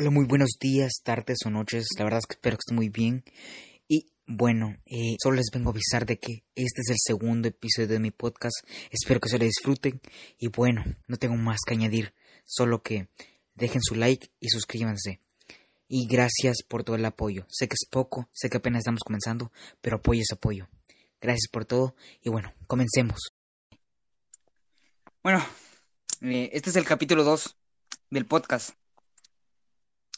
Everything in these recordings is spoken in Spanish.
Hola, muy buenos días, tardes o noches. La verdad es que espero que estén muy bien. Y bueno, eh, solo les vengo a avisar de que este es el segundo episodio de mi podcast. Espero que se lo disfruten. Y bueno, no tengo más que añadir, solo que dejen su like y suscríbanse. Y gracias por todo el apoyo. Sé que es poco, sé que apenas estamos comenzando, pero apoyo es apoyo. Gracias por todo y bueno, comencemos. Bueno, eh, este es el capítulo 2 del podcast.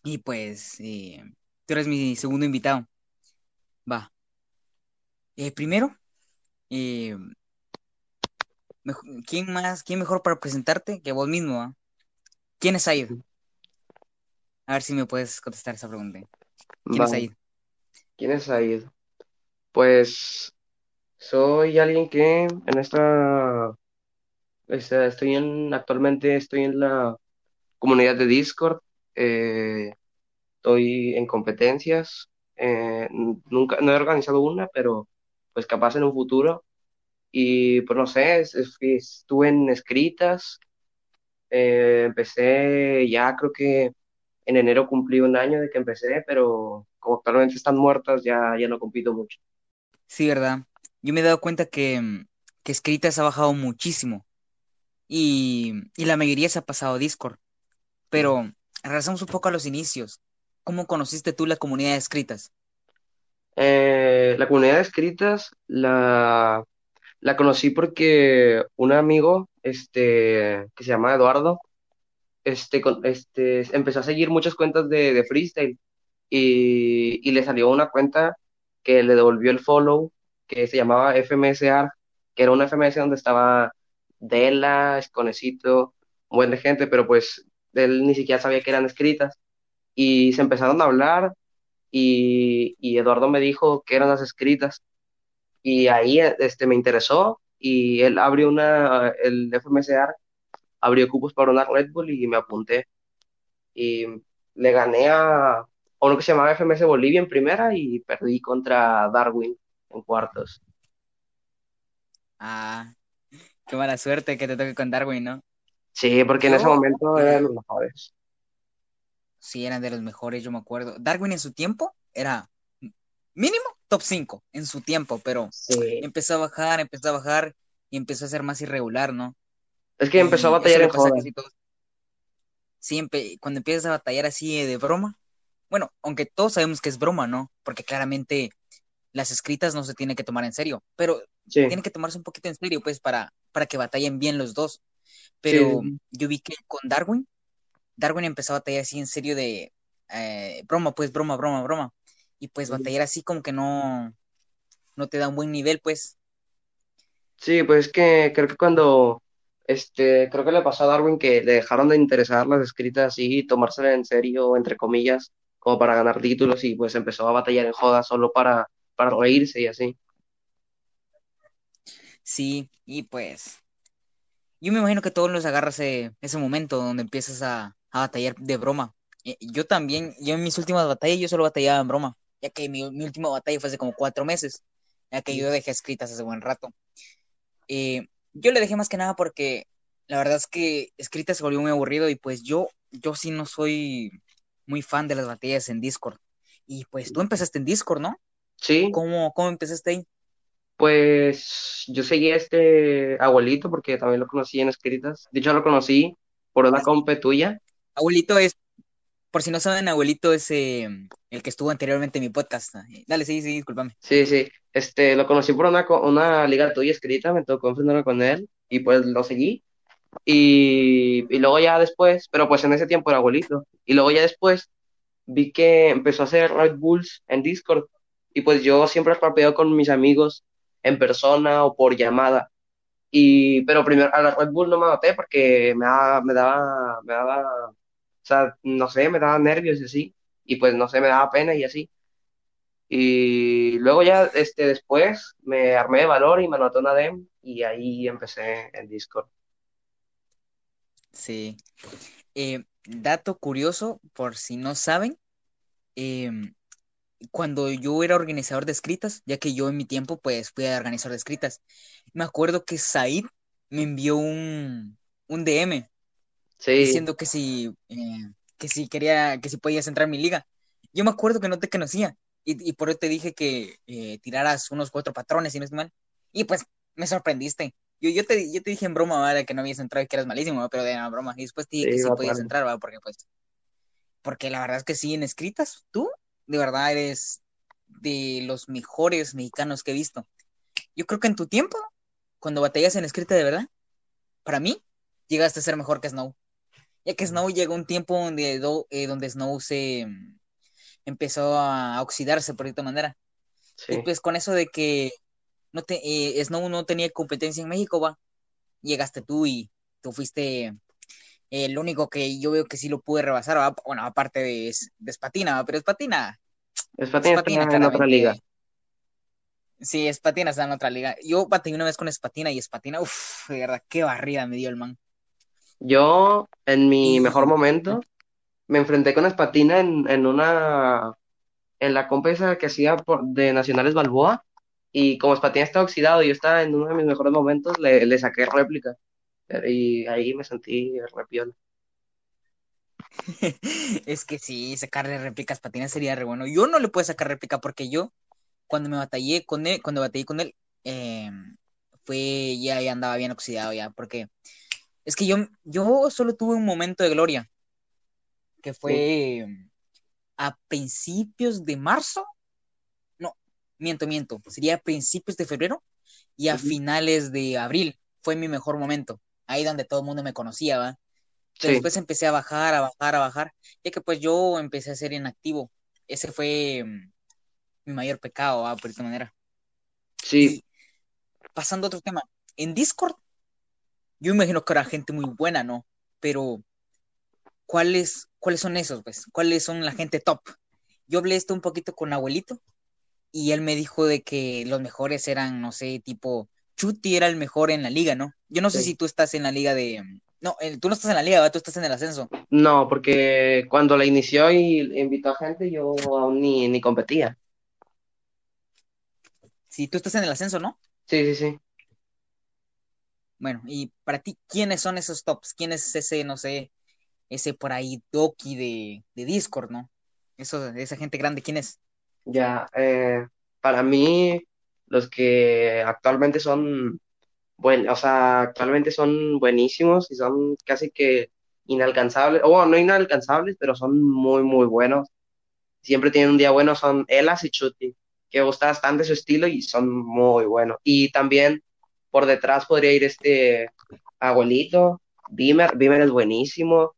Y pues, eh, tú eres mi segundo invitado. Va. Eh, primero, eh, ¿quién más, quién mejor para presentarte que vos mismo? ah? ¿Quién es Said? A ver si me puedes contestar esa pregunta. ¿Quién Va. es Said? ¿Quién es Said? Pues soy alguien que en esta, este, estoy en, actualmente estoy en la comunidad de Discord, eh, estoy en competencias, eh, nunca, no he organizado una, pero pues capaz en un futuro. Y pues no sé, es- es- estuve en escritas, eh, empecé ya creo que en enero cumplí un año de que empecé, pero como actualmente están muertas, ya, ya no compito mucho. Sí, ¿verdad? Yo me he dado cuenta que, que Escritas ha bajado muchísimo y, y la mayoría se ha pasado a Discord. Pero regresamos un poco a los inicios. ¿Cómo conociste tú la comunidad de Escritas? Eh, la comunidad de escritas la, la conocí porque un amigo este, que se llama Eduardo este, este, empezó a seguir muchas cuentas de, de freestyle y, y le salió una cuenta que le devolvió el follow que se llamaba FMSR, que era una FMS donde estaba Dela, Esconecito, un buen de gente, pero pues él ni siquiera sabía que eran escritas y se empezaron a hablar y, Eduardo me dijo que eran las escritas y ahí este, me interesó y él abrió una, el FMSR abrió cupos para una Red Bull y me apunté y le gané a uno que se llamaba FMS Bolivia en primera y perdí contra Darwin en cuartos. Ah, qué mala suerte que te toque con Darwin, ¿no? Sí, porque en ese momento eh, eran los mejores. sí, eran de los mejores, yo me acuerdo. Darwin en su tiempo era mínimo top 5 en su tiempo, pero Sí, empezó a bajar, empezó a bajar y empezó a ser más irregular, ¿no? es que empezó a batallar en todos. Siempre, cuando empiezas a batallar así de broma, bueno, aunque todos sabemos que es broma, ¿no? Porque claramente las escritas no se tienen que tomar en serio, pero Sí, tienen que tomarse un poquito en serio, pues, para, para que batallen bien los dos. Pero sí, yo vi que con Darwin, Darwin empezó a batallar así en serio de eh, broma, pues, broma, broma, broma. Y pues sí. batallar así como que no, no te da un buen nivel, pues. Sí, pues es que creo que cuando, este, creo que le pasó a Darwin que le dejaron de interesar las escritas así y tomársela en serio, entre comillas, como para ganar títulos y pues empezó a batallar en joda solo para, para reírse y así. Sí, y pues yo me imagino que todos los agarras ese, ese momento donde empiezas a, a batallar de broma. Eh, Yo también, yo en mis últimas batallas yo solo batallaba en broma, ya que mi, mi última batalla fue hace como cuatro meses, ya que yo dejé escritas hace buen rato. Eh, yo le dejé más que nada porque la verdad es que escritas se volvió muy aburrido y pues yo, yo sí no soy muy fan de las batallas en Discord. Y pues tú empezaste en Discord, ¿no? Sí, ¿Cómo, cómo empezaste ahí? Pues yo seguí a este abuelito porque también lo conocí en escritas. De hecho, lo conocí por una Ah, compa tuya. Abuelito es, por si no saben, abuelito es eh, el que estuvo anteriormente en mi podcast. Eh, Dale, sí, sí, discúlpame. Sí, sí, este, lo conocí por una, una liga tuya escrita, me tocó enfrentarme con él y pues lo seguí. Y, y luego ya después, pero pues en ese tiempo era abuelito. Y luego ya después vi que empezó a hacer Red Bulls en Discord. Y pues yo siempre rapeo con mis amigos en persona o por llamada. Y, pero primero a la Red Bull no me anoté porque me daba, me daba, me daba, o sea, no sé, me daba nervios y así. Y pues no sé, me daba pena y así. Y luego ya, este, después me armé de valor y me anoté una DEM y ahí empecé en Discord. Sí. Eh, dato curioso, por si no saben, eh, cuando yo era organizador de escritas, ya que yo en mi tiempo pues fui organizador de escritas, me acuerdo que Said me envió un, un DM Sí, diciendo que si, eh, que si quería, que si podías entrar en mi liga. Yo me acuerdo que no te conocía y, y por eso te dije que eh, tiraras unos cuatro patrones, si no es mal. Y pues me sorprendiste. Yo, yo, te, yo te dije en broma, ¿vale? que no habías entrado y que eras malísimo, pero de broma. Y después te dije Sí, que sí podías entrar, ¿va? Porque pues, porque la verdad es que sí, en escritas, tú de verdad eres de los mejores mexicanos que he visto. Yo creo que en tu tiempo, cuando batallas en escrita de verdad, para mí, llegaste a ser mejor que Snow. Ya que Snow llegó un tiempo donde, do- eh, donde Snow se mm, empezó a oxidarse por cierta manera. Y pues con eso de que no te, eh, Snow no tenía competencia en México, va, llegaste tú y tú fuiste el único que yo veo que sí lo pude rebasar, ¿va? Bueno, aparte de, de Spatina, ¿va? pero Spatina, Spatina está en otra liga. Sí, Spatina está en otra liga. Yo batallé una vez con Spatina y Spatina, uff, de verdad, qué barrida me dio el man. Yo, en mi mejor momento, me enfrenté con Spatina en, en una, en la compa esa que hacía por- de Nacionales Balboa, y como Spatina estaba oxidado y yo estaba en uno de mis mejores momentos, le, le saqué réplica, y ahí me sentí re piola. es que sí, sacarle réplica a Spatina sería re bueno. Yo no le puedo sacar réplica porque yo, cuando me batallé con él, cuando batallé con él, eh, fue, ya, ya andaba bien oxidado ya, porque es que yo, yo solo tuve un momento de gloria, que Sí, fue a principios de marzo, no, miento, miento, sería a principios de febrero y a finales de abril, fue mi mejor momento, ahí donde todo el mundo me conocía, ¿va? Pero sí, después empecé a bajar, a bajar, a bajar, ya que pues yo empecé a ser inactivo, ese fue mm, mi mayor pecado, ¿va? Por esta manera. sí, pasando a otro tema, en Discord, yo imagino que habrá gente muy buena, ¿no? Pero ¿cuáles, cuáles son esos, pues? ¿Cuáles son la gente top? Yo hablé esto un poquito con abuelito y él me dijo de que los mejores eran, no sé, tipo, Chuti era el mejor en la liga, ¿no? Yo no sé sí. si tú estás en la liga de... No, tú no estás en la liga, ¿verdad? Tú estás en el ascenso. No, porque cuando la inició y invitó a gente, yo aún ni, ni competía. Si tú estás en el ascenso, ¿no? Sí, sí, sí. Bueno, y para ti, ¿quiénes son esos tops? ¿Quién es ese, no sé, ese por ahí Doki de, de Discord, ¿no? Eso, esa gente grande, ¿quién es? Ya, eh, para mí, los que actualmente son buen, o sea, actualmente son buenísimos y son casi que inalcanzables, o bueno, no inalcanzables, pero son muy, muy buenos. Siempre tienen un día bueno, son Elas y Chuti, que gusta bastante su estilo y son muy buenos. Y también por detrás podría ir este abuelito, Beamer, Beamer es buenísimo.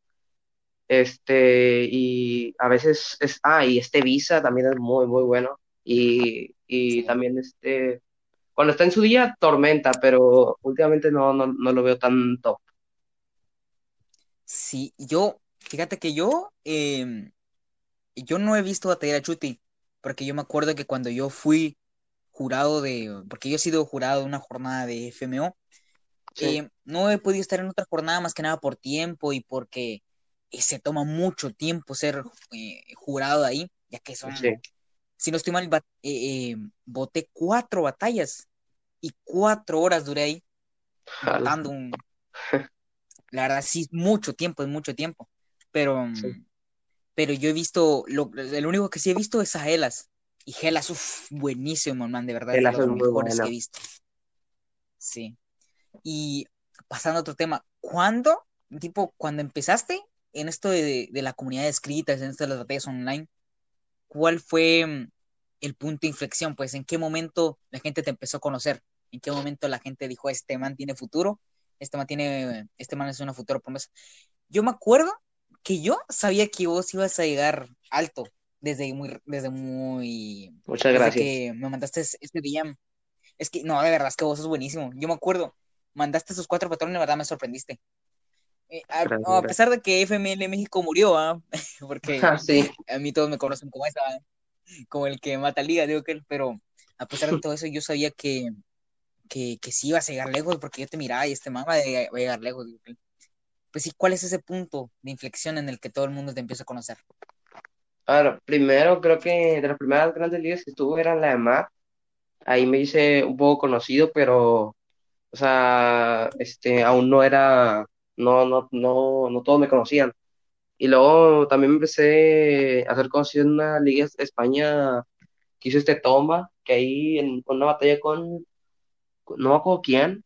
Este, y a veces es, ah, y este Visa también es muy, muy bueno. Y, y Sí. también este, cuando está en su día, Tormenta, pero últimamente no, no, no lo veo tan top. Sí, yo, fíjate que yo, eh, yo no he visto batallar a Chuti, porque yo me acuerdo que cuando yo fui jurado de, porque yo he sido jurado de una jornada de FMO, Sí, eh, no he podido estar en otra jornada más que nada por tiempo y porque eh, se toma mucho tiempo ser eh, jurado de ahí, ya que son, sí, si no estoy mal, eh, eh, boté cuatro batallas y cuatro horas duré ahí un, la verdad sí, mucho tiempo, es mucho tiempo, pero, sí. mm, pero yo he visto, lo, el único que sí he visto es a Helas, y Helas, uff, buenísimo, man, de verdad, es Él de los mejores que he visto, sí. Y pasando a otro tema, ¿cuándo, tipo, cuando empezaste en esto de, de la comunidad de escritas, en esto de las batallas online, cuál fue mm, el punto de inflexión? Pues, ¿en qué momento la gente te empezó a conocer? ¿En qué momento la gente dijo, este man tiene futuro? Este man tiene, este man es una futura promesa. Yo me acuerdo que yo sabía que vos ibas a llegar alto desde muy, desde muy, Muchas desde gracias. que me mandaste este DM. Es que, no, de verdad, es que vos sos buenísimo. Yo me acuerdo, mandaste esos cuatro patrones, verdad me sorprendiste. Eh, a, Gracias, a pesar de que FML México murió, ¿ah? porque Ah, sí, a mí todos me conocen como esa, como el que mata liga, digo que, pero a pesar de todo eso, yo sabía que, que, que sí ibas a llegar lejos, porque yo te miraba y este man va a llegar va a llegar lejos. digo que. Pues sí, ¿cuál es ese punto de inflexión en el que todo el mundo te empieza a conocer? Ahora, primero creo que de las primeras grandes ligas que estuve eran la de Mar. Ahí me hice un poco conocido, pero, o sea, este, aún no era, no, no, no, no todos me conocían. Y luego también me empecé a hacer conocido en una liga España que hizo este Tomba, que ahí en una batalla con, no me acuerdo quién,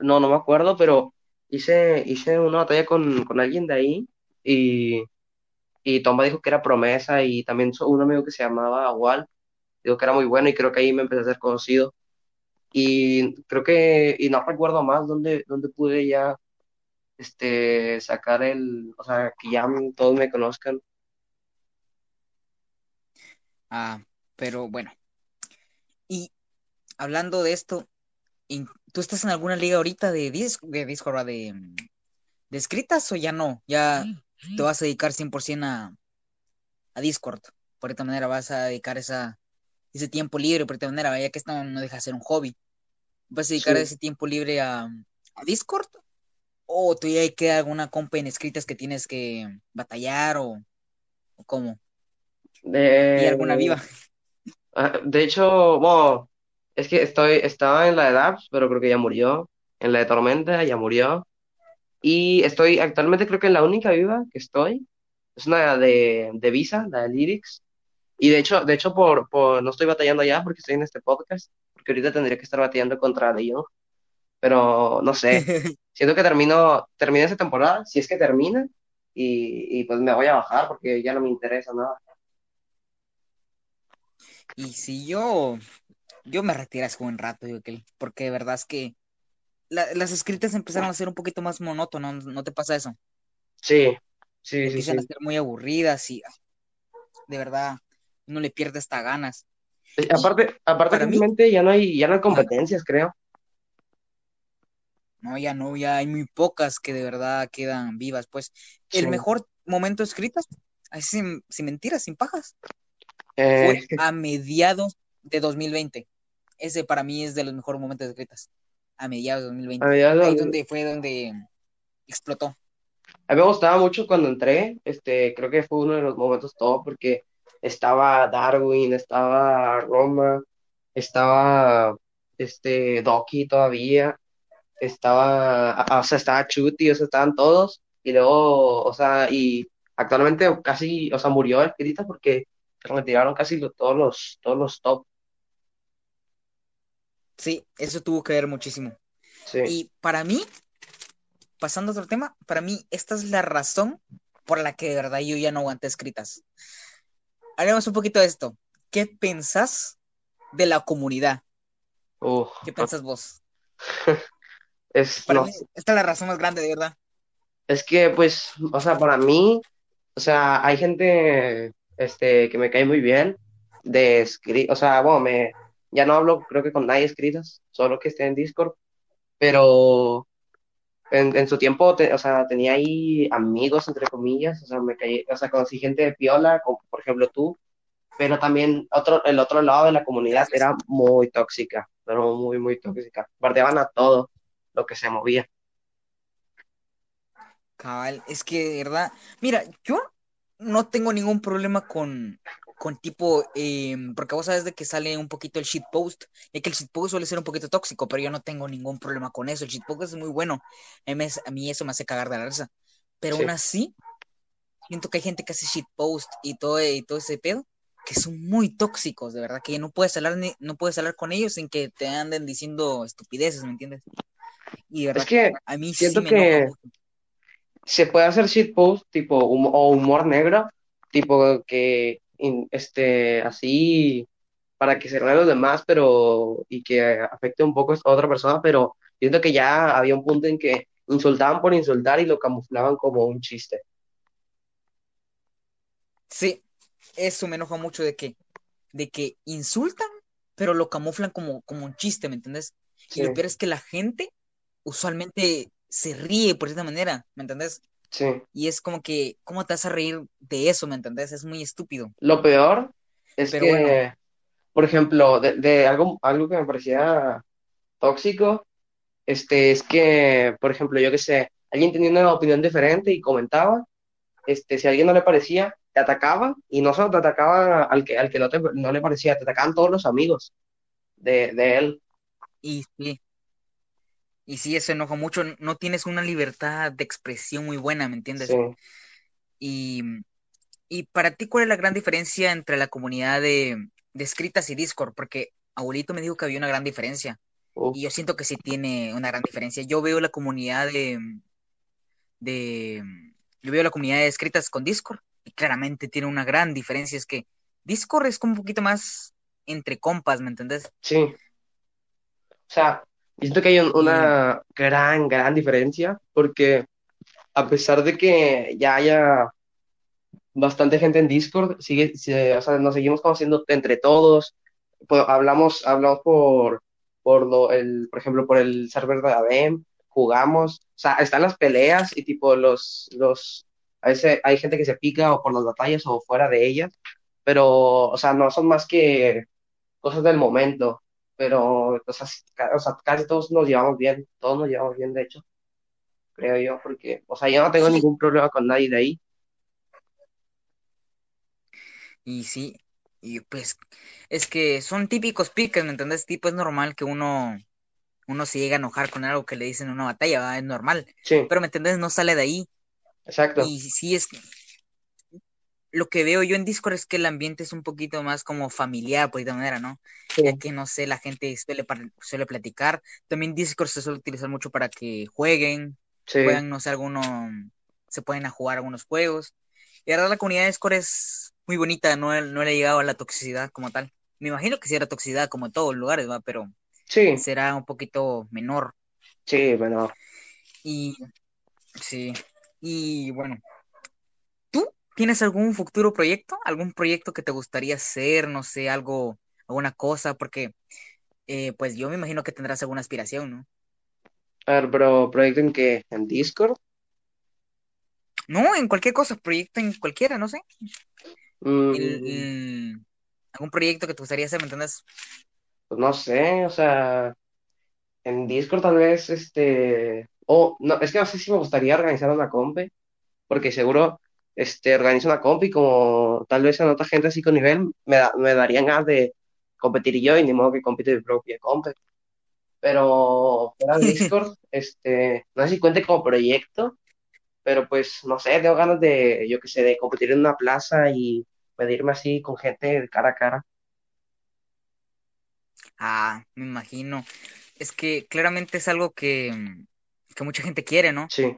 no, no me acuerdo, pero hice, hice una batalla con, con alguien de ahí y, y Tomba dijo que era promesa y también un amigo que se llamaba Wal, dijo que era muy bueno y creo que ahí me empecé a hacer conocido. Y creo que, y no recuerdo más dónde, dónde pude ya este, sacar el, o sea, que ya todos me conozcan. Ah, pero bueno. Y hablando de esto, ¿tú estás en alguna liga ahorita de, dis de Discord, ¿verdad? de, de escritas o ya no? Ya te vas a dedicar 100% a, a Discord. Por esta manera vas a dedicar esa, ese tiempo libre, por esta manera, ya que esto no deja de ser un hobby. ¿Vas a dedicar Sí. ese tiempo libre a, a Discord? ¿O todavía hay que alguna compa en escritas que tienes que batallar o, o cómo? ¿Y alguna De, viva? ah, de hecho, bueno, es que estoy, estaba en la de Daps, pero creo que ya murió. En la de Tormenta ya murió. Y estoy, actualmente creo que en la única viva que estoy es una de, de Visa, la de Lyrics. Y de hecho, de hecho por, por, no estoy batallando ya porque estoy en este podcast, porque ahorita tendría que estar batallando contra De Jong, pero no sé. Siento que termino, termina esa temporada, si es que termina, y, y pues me voy a bajar porque ya no me interesa nada. Y si yo, yo me retiré hace un rato, porque de verdad es que la- las escritas empezaron a ser un poquito más monótonas, ¿no, no te pasa eso? Sí, sí, sí, Empiezan a sí. ser muy aburridas y ah, de verdad uno le pierde hasta ganas. Aparte, aparte para mí, ya no hay, ya no hay competencias, creo. No, ya no, ya hay muy pocas que de verdad quedan vivas. Pues Sí. el mejor momento escritas, así sin, sin mentiras, sin pajas, Eh, fue a mediados de 2020. Ese para mí es de los mejores momentos escritas, a mediados de a 2020. mí, ya Ahí donde fue donde explotó. a mí me gustaba mucho cuando entré, este, creo que fue uno de los momentos todo porque estaba Darwin, estaba Roma, estaba este Doki todavía, estaba, o sea, estaba Chuti, o sea, estaban todos, y luego, o sea, y actualmente casi, o sea, murió Escrita porque retiraron casi todos los, todos los top, Sí, eso tuvo que ver muchísimo. sí, Y para mí, pasando a otro tema, para mí esta es la razón por la que de verdad yo ya no aguanté escritas. Hablemos un poquito de esto. ¿Qué pensás de la comunidad? Uf, ¿Qué pensás vos? es, Para no, mí, esta es la razón más grande, de verdad. es que, pues, o sea, para mí, o sea, hay gente, este, que me cae muy bien, de escri- o sea, bueno, me, ya no hablo, creo que con nadie escritas, solo que esté en Discord, pero en, en su tiempo, te- o sea, tenía ahí amigos, entre comillas, o sea, me caí, o sea, conocí gente de piola, como por ejemplo tú, pero también otro, el otro lado de la comunidad era muy tóxica, pero muy, muy tóxica. Bardeaban a todo lo que se movía. Cabal, es que de verdad, mira, yo no tengo ningún problema con, con tipo, eh, porque vos sabes de que sale un poquito el shitpost, ya que el shitpost suele ser un poquito tóxico, pero yo no tengo ningún problema con eso, el shitpost es muy bueno, a mí, a mí eso me hace cagar de la risa, pero Sí. aún así, siento que hay gente que hace shitpost y todo, y todo ese pedo, que son muy tóxicos, de verdad, que no puedes hablar, ni, no puedes hablar con ellos sin que te anden diciendo estupideces, ¿me entiendes? Y de verdad, Es que a mí sí siento me enoja que mucho. se puede hacer shitpost tipo hum- o humor negro, tipo que este así para que se rían los demás, pero y que afecte un poco a otra persona, pero siento que ya había un punto en que insultaban por insultar y lo camuflaban como un chiste. Sí, eso me enoja mucho de que, de que insultan, pero lo camuflan como, como un chiste, ¿me entendés? Sí, Y lo peor es que la gente usualmente se ríe por esta manera, ¿me entendés? sí. Y es como que, ¿cómo te vas a reír de eso, ¿me entendés? Es muy estúpido. Lo peor es Pero bueno, que, por ejemplo, de, de algo, algo que me parecía tóxico, este, es que, por ejemplo, yo qué sé, alguien tenía una opinión diferente y comentaba, este, si a alguien no le parecía, te atacaba, y no solo te atacaba al que, al que no, te- no le parecía, te atacaban todos los amigos de, de él. y sí, y sí, eso enoja mucho. No tienes una libertad de expresión muy buena, ¿me entiendes? Sí, Y, y para ti, ¿cuál es la gran diferencia entre la comunidad de, de escritas y Discord? Porque abuelito me dijo que había una gran diferencia. Y yo siento que sí tiene una gran diferencia. Yo veo la comunidad de, de yo veo la comunidad de escritas con Discord y claramente tiene una gran diferencia. Es que Discord es como un poquito más entre compas, ¿me entendés? sí. O sea, yo siento que hay un- Y una gran, gran diferencia porque a pesar de que ya haya bastante gente en Discord, sigue, se- o sea, nos seguimos conociendo entre todos, pues, hablamos, hablamos por, por lo, el, por ejemplo, por el server de ADEM, jugamos, o sea, están las peleas y tipo los, los, a veces hay gente que se pica o por las batallas o fuera de ellas, pero, o sea, no son más que cosas del momento, pero, o sea, o sea, casi todos nos llevamos bien, todos nos llevamos bien, de hecho, creo yo, porque, o sea, yo no tengo ningún problema con nadie de ahí. y sí, y pues es que son típicos piques, ¿me entendés? Tipo, es normal que uno, uno se llegue a enojar con algo que le dicen en una batalla. Es normal, Sí, pero ¿me entendés? No sale de ahí. exacto. Y sí es lo que veo yo en Discord es que el ambiente es un poquito más como familiar, por de manera, ¿no? Ya que, no sé, la gente suele, suele platicar. También Discord se suele utilizar mucho para que jueguen, sí. puedan, no sé, alguno, se pueden a jugar algunos juegos. Y la verdad la comunidad de Discord es muy bonita, no, no le ha llegado a la toxicidad como tal. Me imagino que sí era toxicidad como en todos los lugares, ¿va? Pero Sí, será un poquito menor. sí, bueno, Y sí, y bueno. ¿Tú tienes algún futuro proyecto? ¿Algún proyecto que te gustaría hacer? No sé, algo, alguna cosa, porque eh, pues yo me imagino que tendrás alguna aspiración, ¿no? a ver, pero proyecto en qué, en Discord, No, en cualquier cosa, proyecto en cualquiera, no sé. Mm, el- algún proyecto que te gustaría hacer, ¿me entiendes? pues no sé, o sea, en Discord tal vez, este, o no, es que no sé si me gustaría organizar una comp, porque seguro, este, organizo una comp y como tal vez en otra gente así con nivel, me, da- me darían ganas de competir yo y ni modo que compite mi propia comp, pero fuera de Discord, este, no sé si cuente como proyecto, pero pues no sé, tengo ganas de, yo qué sé, de competir en una plaza y medirme así con gente de cara a cara. Ah, me imagino. Es que claramente es algo que, que mucha gente quiere, ¿no? Sí,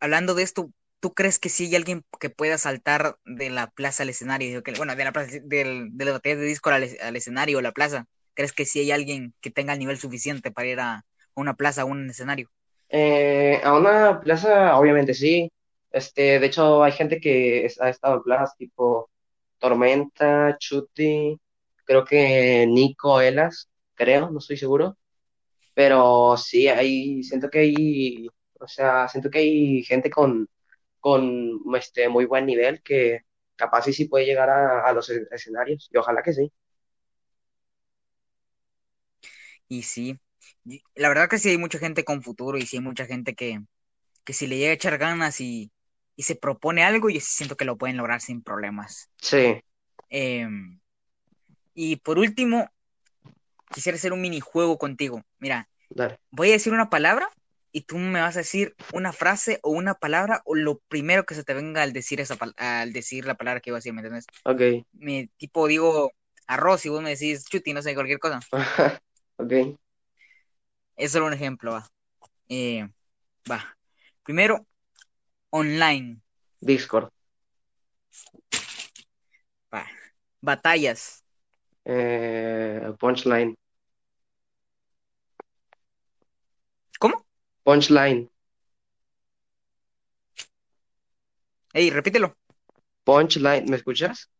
hablando de esto, ¿tú crees que sí hay alguien que pueda saltar de la plaza al escenario? Bueno, de la plaza, del, de las batallas de Discord al, escenario o la plaza. ¿Crees que sí hay alguien que tenga el nivel suficiente para ir a una plaza, a un escenario? Eh, a una plaza, obviamente sí. Este, de hecho, hay gente que ha estado en plazas tipo Tormenta, Chuti, creo que Nico Elas, creo, no estoy seguro. Pero sí, hay, siento que hay, o sea, siento que hay gente con, con este, muy buen nivel que capaz sí, sí puede llegar a, a los escenarios. Y ojalá que sí. Y sí, y la verdad que sí hay mucha gente con futuro y sí hay mucha gente que, que si le llega a echar ganas y, y se propone algo, yo sí siento que lo pueden lograr sin problemas. Sí, Em, y por último, quisiera hacer un minijuego contigo. Mira, dale. voy a decir una palabra y tú me vas a decir una frase o una palabra o lo primero que se te venga al decir esa al decir la palabra que iba a decir, ¿me entiendes? Ok. Me tipo digo arroz y vos me decís chuti, no sé, cualquier cosa. Ok. Es solo un ejemplo, va. Eh, va. Primero, online, Discord. va. Batallas, Eh, punchline. ¿cómo? Punchline. Ey, repítelo. Punchline. ¿Me escuchas?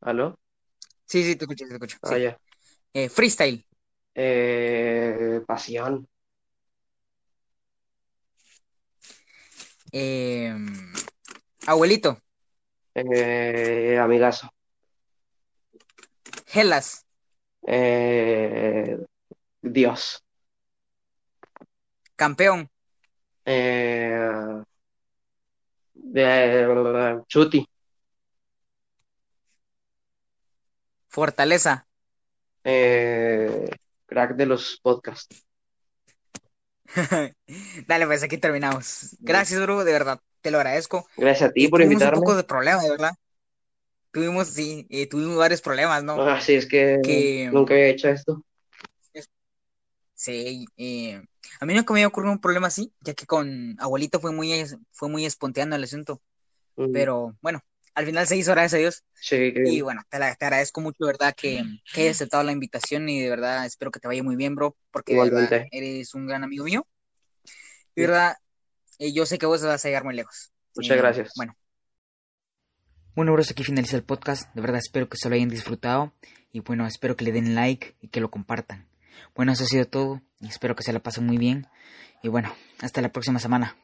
¿Aló? Sí, sí, te escucho, te escucho. Ah, Sí. ya. Eh, freestyle, Eh, pasión. eh, abuelito, Eh, amigazo. Hellas, Eh, Dios. Campeón, Eh, eh, Chuti. fortaleza. Eh, crack de los podcasts. Dale, pues aquí terminamos. Gracias, bro, de verdad. te lo agradezco. Gracias a ti Eh, por tuvimos invitarme. un poco de problemas, de verdad. Tuvimos, sí, eh, tuvimos varios problemas, ¿no? Ah, sí, es que Que- nunca había hecho esto. Sí, eh, a mí nunca me había ocurrido un problema así, ya que con abuelito fue muy, fue muy espontáneo el asunto. Pero bueno, al final se hizo, gracias a Dios. Sí, Y bueno, te, la- te agradezco mucho, ¿verdad? Que, que hayas aceptado la invitación y de verdad espero que te vaya muy bien, bro, porque de verdad Igualmente. eres un gran amigo mío. Y Sí. de verdad, eh, yo sé que vos vas a llegar muy lejos. Muchas Eh, gracias. Bueno. Bueno, bros, aquí finaliza el podcast. De verdad espero que se lo hayan disfrutado. Y bueno, espero que le den like y que lo compartan. Bueno, eso ha sido todo. Espero que se la pasen muy bien. Y bueno, hasta la próxima semana.